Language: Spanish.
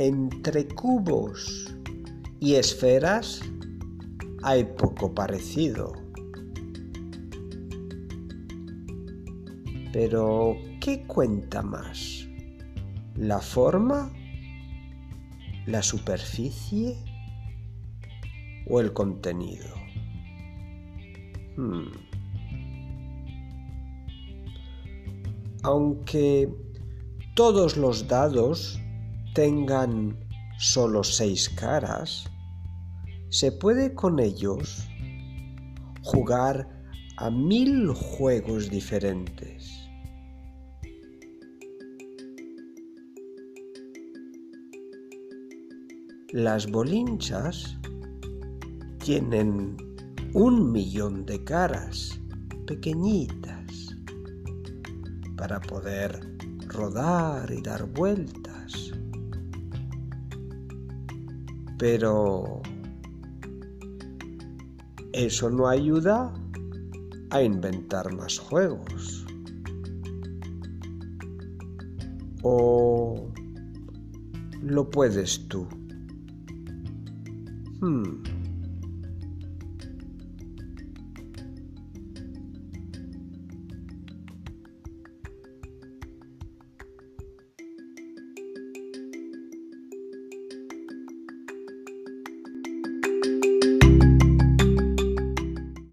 entre cubos y esferas hay poco parecido. Pero, ¿qué cuenta más? ¿La forma? ¿La superficie? ¿O el contenido? Hmm. Aunque todos los dados tengan solo seis caras, se puede con ellos jugar a mil juegos diferentes. Las bolinchas tienen un millón de caras pequeñitas para poder rodar y dar vueltas. Pero eso no ayuda a inventar más juegos. ¿O lo puedes tú? Hmm.